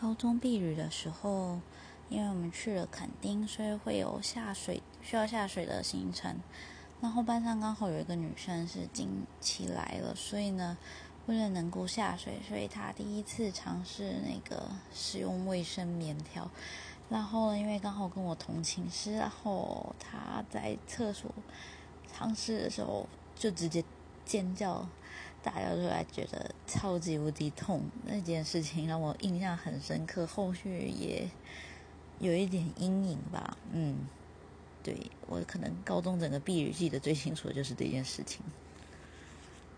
高中避旅的时候，因为我们去了垦丁，所以会有下水需要下水的行程。然后班上刚好有一个女生是经期来了，所以呢，为了能够下水，所以她第一次尝试那个使用卫生棉条。然后呢，因为刚好跟我同寝室，然后她在厕所尝试的时候就直接尖叫。大家出来觉得超级无敌痛，那件事情让我印象很深刻，后续也有一点阴影吧。嗯，对我可能高中整个毕业记得最清楚的就是这件事情。